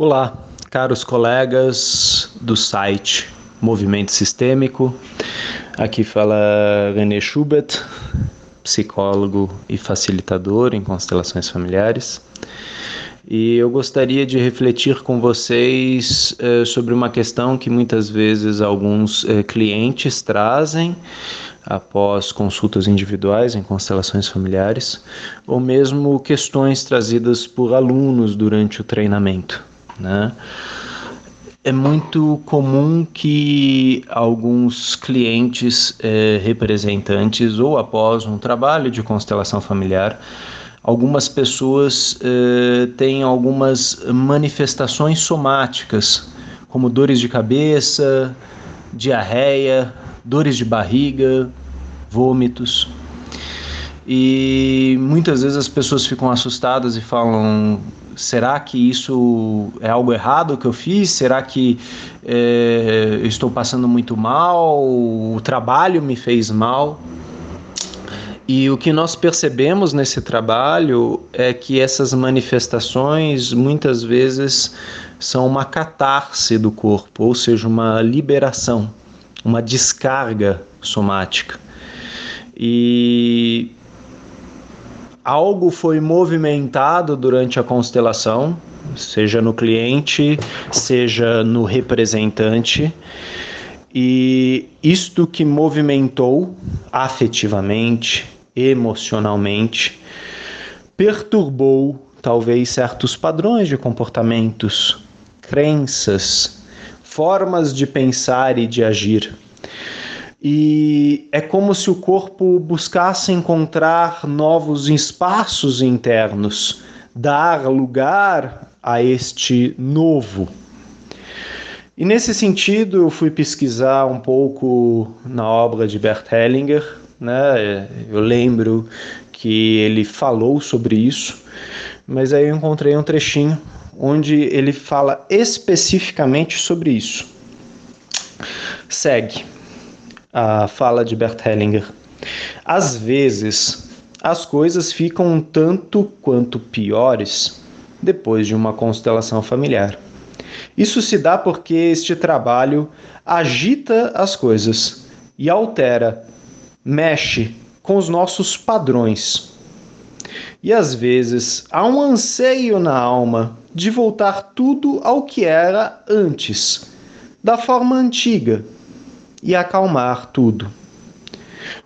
Olá, caros colegas do site Movimento Sistêmico. Aqui fala René Schubert, psicólogo e facilitador em constelações familiares. E eu gostaria de refletir com vocês eh, sobre uma questão que muitas vezes alguns eh, clientes trazem após consultas individuais em constelações familiares, ou mesmo questões trazidas por alunos durante o treinamento. Né? É muito comum que alguns clientes eh, representantes, ou após um trabalho de constelação familiar, algumas pessoas eh, têm algumas manifestações somáticas, como dores de cabeça, diarreia, dores de barriga, vômitos. E muitas vezes as pessoas ficam assustadas e falam: será que isso é algo errado que eu fiz? Será que é, eu estou passando muito mal? O trabalho me fez mal? E o que nós percebemos nesse trabalho é que essas manifestações muitas vezes são uma catarse do corpo, ou seja, uma liberação, uma descarga somática. E algo foi movimentado durante a constelação, seja no cliente, seja no representante, e isto que movimentou afetivamente, emocionalmente, perturbou talvez certos padrões de comportamentos, crenças, formas de pensar e de agir e é como se o corpo buscasse encontrar novos espaços internos, dar lugar a este novo. E nesse sentido, eu fui pesquisar um pouco na obra de Bert Hellinger, né? Eu lembro que ele falou sobre isso, mas aí eu encontrei um trechinho onde ele fala especificamente sobre isso. Segue a fala de Bert Hellinger. Às vezes, as coisas ficam um tanto quanto piores depois de uma constelação familiar. Isso se dá porque este trabalho agita as coisas e altera, mexe com os nossos padrões. E às vezes há um anseio na alma de voltar tudo ao que era antes, da forma antiga, e acalmar tudo.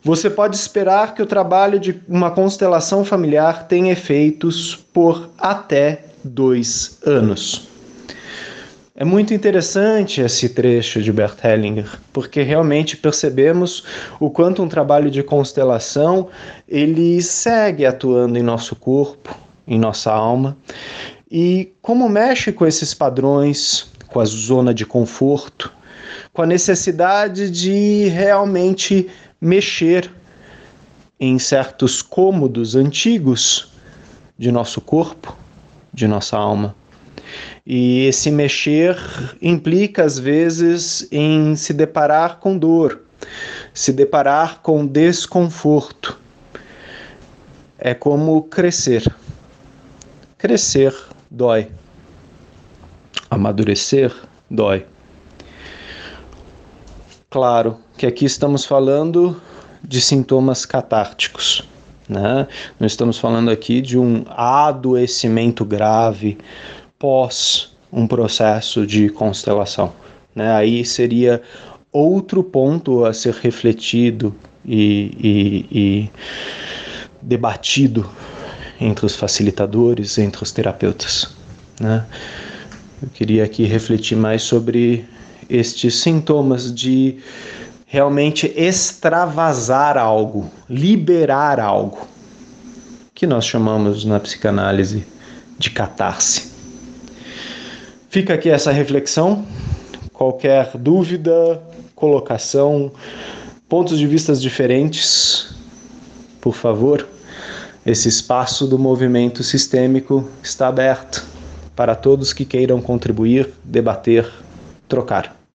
Você pode esperar que o trabalho de uma constelação familiar tenha efeitos por até dois anos. É muito interessante esse trecho de Bert Hellinger, porque realmente percebemos o quanto um trabalho de constelação ele segue atuando em nosso corpo, em nossa alma, e como mexe com esses padrões, com a zona de conforto, com a necessidade de realmente mexer em certos cômodos antigos de nosso corpo, de nossa alma. E esse mexer implica, às vezes, em se deparar com dor, se deparar com desconforto. É como crescer. Crescer dói. Amadurecer dói. Claro que aqui estamos falando de sintomas catárticos. Né? Não estamos falando aqui de um adoecimento grave pós um processo de constelação. Né? Aí seria outro ponto a ser refletido e, e, e debatido entre os facilitadores, entre os terapeutas. Né? Eu queria aqui refletir mais sobre estes sintomas de realmente extravasar algo, liberar algo, que nós chamamos na psicanálise de catarse. Fica aqui essa reflexão. Qualquer dúvida, colocação, pontos de vistas diferentes, por favor, esse espaço do movimento sistêmico está aberto para todos que queiram contribuir, debater, trocar.